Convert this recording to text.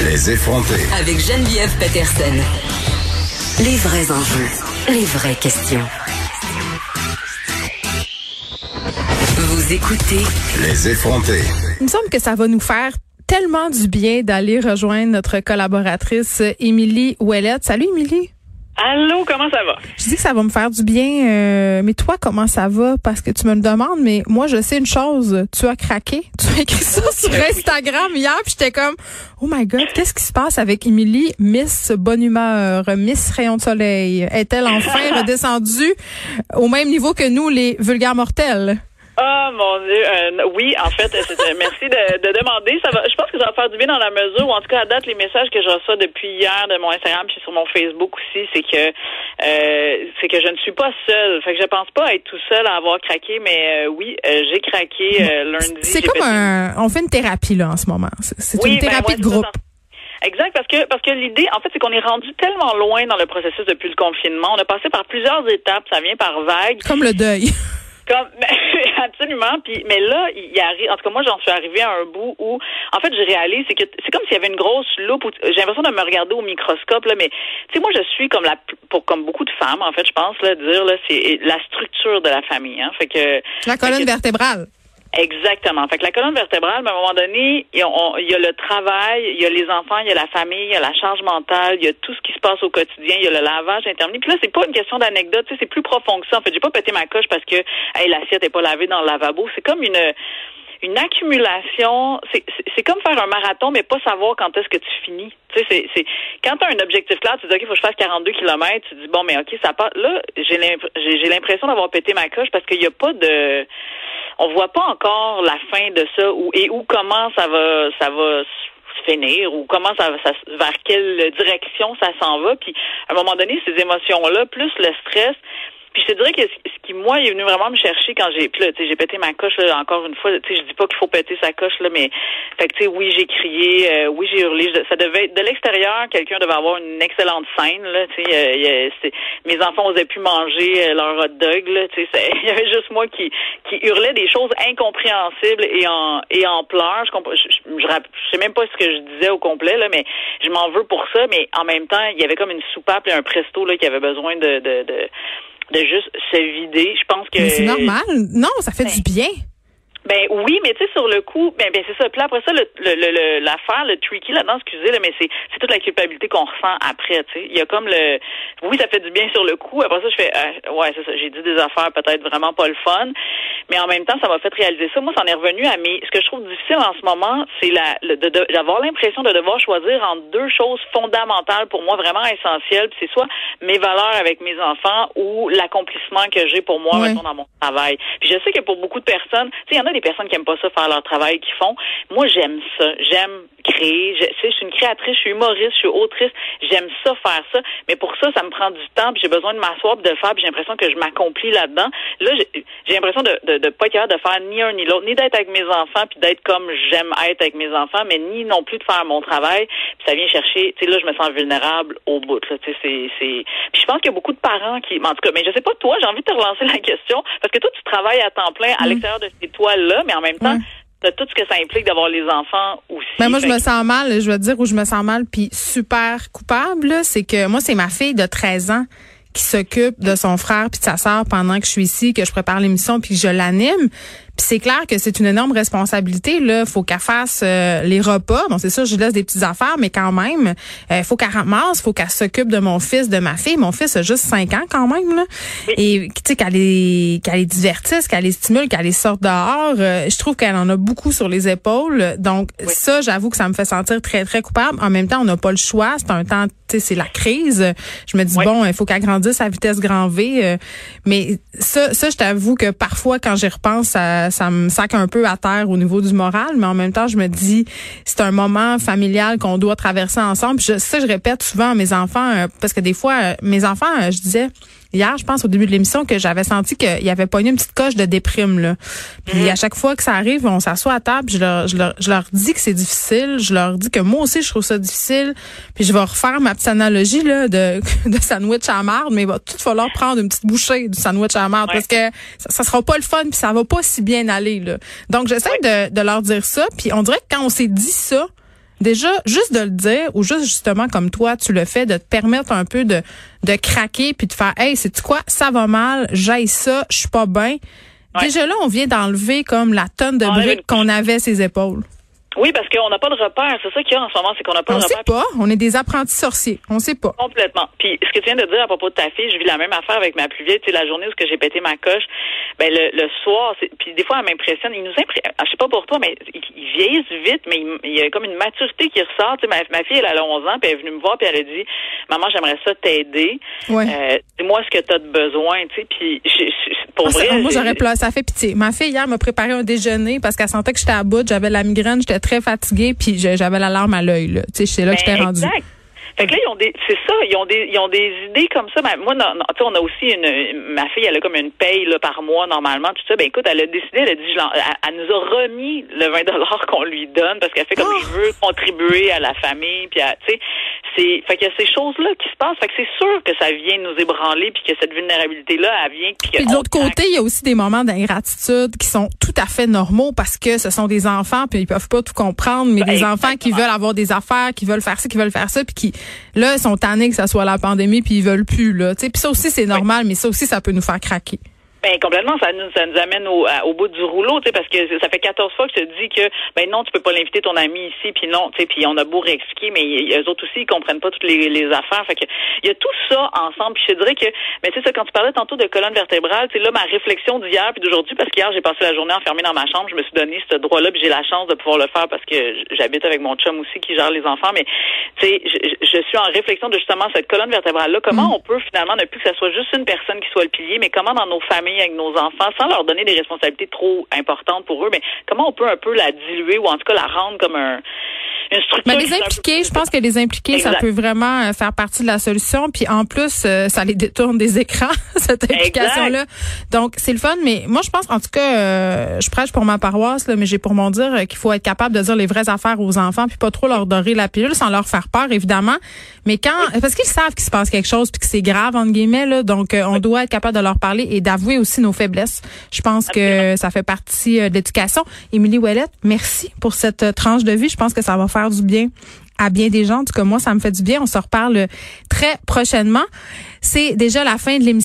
Les effronter. Avec Geneviève Peterson. Les vrais enjeux, les vraies questions. Vous écoutez Les effronter. Il me semble que ça va nous faire tellement du bien d'aller rejoindre notre collaboratrice Émilie Ouellette. Salut Émilie. Allô, comment ça va? Je dis que ça va me faire du bien, euh, mais toi, comment ça va? Parce que tu me le demandes, mais moi, je sais une chose. Tu as craqué. Tu as écrit ça sur Instagram hier, puis j'étais comme, oh my God, qu'est-ce qui se passe avec Émilie, Miss Bonne Humeur, Miss Rayon de Soleil? Est-elle enfin redescendue au même niveau que nous, les vulgaires mortels? Oh mon Dieu, euh, oui, en fait, c'était, merci de, de, demander. Ça va, je pense que ça va faire du bien dans la mesure où, en tout cas, à date, les messages que je reçois depuis hier de mon Instagram puis sur mon Facebook aussi, c'est que euh, c'est que je ne suis pas seule. Fait que je pense pas être tout seul à avoir craqué, mais euh, oui, euh, j'ai craqué lundi. C'est comme un, on fait une thérapie là en ce moment. C'est une ben, thérapie de groupe. Exact, parce que parce que l'idée, en fait, c'est qu'on est rendu tellement loin dans le processus depuis le confinement. On a passé par plusieurs étapes, ça vient par vagues. Comme le deuil. Comme, absolument. Puis, mais là, il arrive. En tout cas, moi, j'en suis arrivée à un bout où, en fait, je réalise, c'est que c'est comme s'il y avait une grosse loupe. J'ai l'impression de me regarder au microscope là. Mais tu sais, moi, je suis comme la, pour comme beaucoup de femmes, en fait, je pense là, dire là, c'est la structure de la famille. Hein. Fait que la colonne vertébrale. Exactement. Fait que la colonne vertébrale, à un moment donné, il y, a, le travail, il y a les enfants, il y a la famille, il y a la charge mentale, il y a tout ce qui se passe au quotidien, il y a le lavage interminé. Puis là, c'est pas une question d'anecdote, c'est plus profond que ça. En fait, j'ai pas pété ma coche parce que hey, l'assiette est pas lavée dans le lavabo. C'est comme une une accumulation, c'est comme faire un marathon, mais pas savoir quand est-ce que tu finis. Tu sais, c'est quand tu as un objectif clair, tu dis OK, faut que je fasse 42 km, tu dis bon, mais OK, ça part. Là, j'ai l'impression d'avoir pété ma coche parce qu'il n'y a pas de on voit pas encore la fin de ça ou et où comment ça va ça va finir ou comment ça, ça vers quelle direction ça s'en va. Puis à un moment donné ces émotions là plus le stress puis je te dirais que ce qui, moi, est venu vraiment me chercher quand j'ai, puis là, tu sais, j'ai pété ma coche, là, encore une fois, tu sais, je dis pas qu'il faut péter sa coche, là, mais, fait que, tu sais, oui, j'ai crié, euh, oui, j'ai hurlé, ça devait être, de l'extérieur, quelqu'un devait avoir une excellente scène, là, tu sais, euh, mes enfants osaient plus manger euh, leur hot dog, là, tu sais, il y avait juste moi qui, qui hurlait des choses incompréhensibles et en, et en pleurs, je, je, je, sais même pas ce que je disais au complet, là, mais je m'en veux pour ça, mais en même temps, il y avait comme une soupape et un presto, là, qui avait besoin de, de, de de juste se vider. Je pense que. c'est normal. Non, ça fait du ben, bien. Ben oui, mais tu sais sur le coup, ben, ben c'est ça. Puis après ça, le, le, l'affaire, le, tricky là-dedans, excusez, là, mais c'est toute la culpabilité qu'on ressent après. Tu sais, il y a comme le, oui, ça fait du bien sur le coup. Après ça, je fais, euh, ouais, c'est ça. J'ai dit des affaires peut-être vraiment pas le fun, mais en même temps, ça m'a fait réaliser ça. Moi, ça en est revenu à mes. Ce que je trouve difficile en ce moment, c'est la d'avoir l'impression de devoir choisir entre deux choses fondamentales pour moi, vraiment essentielles. C'est soit mes valeurs avec mes enfants ou l'accomplissement que j'ai pour moi dans mon travail. Puis je sais que pour beaucoup de personnes, tu sais, il y en a des personnes qui aiment pas ça faire leur travail qu'ils font. Moi, j'aime ça. J'aime créer. Je, je suis une créatrice, je suis humoriste, je suis autrice. J'aime ça faire ça. Mais pour ça, ça me prend du temps. Puis j'ai besoin de m'asseoir, de le faire. Puis j'ai l'impression que je m'accomplis là-dedans. Là, j'ai l'impression de, de, de pas être capable de faire ni un ni l'autre, ni d'être avec mes enfants, puis d'être comme j'aime être avec mes enfants, mais ni non plus de faire mon travail. Puis ça vient chercher. Tu sais, là, je me sens vulnérable au bout. Là, tu sais, c'est, c'est. Puis je pense qu'il y a beaucoup de parents qui, en tout cas, mais je sais pas toi, j'ai envie de te relancer la question parce que toi, tu travailles à temps plein à mm. l'extérieur de ces toiles mais en même temps, de tout ce que ça implique d'avoir les enfants aussi. Mais ben, moi, je me sens mal, je veux dire où je me sens mal, puis super coupable, c'est que moi, c'est ma fille de 13 ans qui s'occupe de son frère puis de sa sœur pendant que je suis ici, que je prépare l'émission puis que je l'anime. Puis c'est clair que c'est une énorme responsabilité. Là, faut qu'elle fasse euh, les repas. Bon, c'est sûr, je laisse des petites affaires, mais quand même, il euh, faut qu'elle ramasse, faut qu'elle s'occupe de mon fils, de ma fille. Mon fils a juste 5 ans quand même. Là. Et tu sais qu'elle les qu'elle les divertisse, qu'elle les stimule, qu'elle les sorte dehors. Euh, je trouve qu'elle en a beaucoup sur les épaules. Donc ça, j'avoue que ça me fait sentir très très coupable. En même temps, on n'a pas le choix. C'est un temps, tu sais, c'est la crise. Je me dis bon, il faut qu'elle grandisse à vitesse grand V. mais ça, ça, je t'avoue que parfois quand j'y repense à ça, me sac un peu à terre au niveau du moral, mais en même temps, je me dis, c'est un moment familial qu'on doit traverser ensemble. ça, je répète souvent à mes enfants, euh, parce que des fois, euh, mes enfants, euh, je disais, hier, je pense au début de l'émission que j'avais senti qu'il y avait pas une petite coche de déprime là. Puis mhm. à chaque fois que ça arrive, on s'assoit à table, je leur, je leur, je leur dis que c'est difficile, je leur dis que moi aussi je trouve ça difficile, puis je vais refaire ma petite analogie là de, de sandwich à marde, mais il va tout falloir prendre une petite bouchée du sandwich à marde parce que ça, ça, sera pas le fun puis ça va pas si bien aller là. Donc j'essaie de, de leur dire ça, puis on dirait que quand on s'est dit ça, déjà, juste de le dire, ou juste justement comme toi, tu le fais, de te permettre un peu de, de craquer puis de faire, hey, c'est quoi, ça va mal, j'aille ça, je suis pas bien. Déjà là, on vient d'enlever comme la tonne de briques qu'on avait ses épaules. Oui, parce qu'on n'a pas de repère. C'est ça qu'il y a en ce moment, c'est qu'on n'a pas on de repère. On sait pas. On est des apprentis sorciers. On sait pas. Complètement. Puis ce que tu viens de dire à propos de ta fille, je vis la même affaire avec ma plus vieille. Tu sais, la journée où j'ai pété ma coche, ben le, le soir, puis des fois elle m'impressionne. Il nous impressionne. Je sais pas pour toi, mais ils vieillissent vite, mais il, y a comme une maturité qui ressort. Tu sais, ma, ma, fille, elle a 11 ans, puis elle est venue me voir, puis elle a dit, maman, j'aimerais ça t'aider. Ouais. Euh, dis-moi ce que tu as de besoin. Tu sais, puis pour ah, vrai, moi j'aurais pleuré. Ça fait pitié. Ma fille hier m'a préparé un déjeuner parce qu'elle sentait que j'étais à bout, j'avais la migraine, j'étais très fatiguée puis j'avais l'alarme à l'œil. Là. Tu sais, c'est là que j'étais ben, rendue. Fait que là, ils ont des, c'est ça, ils ont des, ils ont des idées comme ça. Ben, moi, non, tu sais, on a aussi une, ma fille, elle a comme une paye là, par mois normalement, tout ça. Ben écoute, elle a décidé, elle a dit, elle, nous a remis le 20 dollars qu'on lui donne parce qu'elle fait comme Oh! je veux contribuer à la famille, puis tu sais, c'est, fait qu'il y a ces choses-là qui se passent. Fait que c'est sûr que ça vient nous ébranler, puis que cette vulnérabilité là, elle vient. Puis, Puis de l'autre côté, il y a aussi des moments d'ingratitude qui sont tout à fait normaux parce que ce sont des enfants, puis ils peuvent pas tout comprendre, mais des enfants qui veulent avoir des affaires, qui veulent faire ça, qui veulent faire ça, puis qui là sont tannés que ça soit la pandémie, puis ils veulent plus là. Tu sais, puis ça aussi c'est normal, mais ça aussi ça peut nous faire craquer. Ben complètement, ça nous ça nous amène au, au bout du rouleau, tu sais, parce que ça fait 14 fois que je te dis que ben non, tu peux pas l'inviter ton ami ici, puis non, tu sais, puis on a beau réexpliquer, mais eux autres aussi ils comprennent pas toutes les, les affaires, fait que il y a tout ça ensemble. Puis je te dirais que, mais tu sais ça quand tu parlais tantôt de colonne vertébrale, tu sais là ma réflexion d'hier puis d'aujourd'hui, parce qu'hier j'ai passé la journée enfermée dans ma chambre, je me suis donné ce droit-là, puis j'ai la chance de pouvoir le faire parce que j'habite avec mon chum aussi qui gère les enfants, mais tu sais je, je, suis en réflexion de justement cette colonne vertébrale là, comment on peut finalement ne plus que ça soit juste une personne qui soit le pilier, mais comment dans nos familles avec nos enfants, sans leur donner des responsabilités trop importantes pour eux, mais comment on peut un peu la diluer ou en tout cas la rendre comme un, une structure. Mais les impliquer, je pense que les impliquer, ça peut vraiment euh, faire partie de la solution. Puis en plus, euh, ça les détourne des écrans, cette implication-là. Donc c'est le fun. Mais moi, je pense, en tout cas, euh, je prêche pour ma paroisse, là, mais j'ai pour mon dire qu'il faut être capable de dire les vraies affaires aux enfants, puis pas trop leur dorer la pilule sans leur faire peur, évidemment. Mais quand, parce qu'ils savent qu'il se passe quelque chose, puis que c'est grave entre guillemets, là, donc on doit être capable de leur parler et d'avouer aussi nos faiblesses. Je pense que ça fait partie de l'éducation. Émilie Ouellette, merci pour cette tranche de vie. Je pense que ça va faire du bien à bien des gens. En tout cas, moi, ça me fait du bien. On se reparle très prochainement. C'est déjà la fin de l'émission.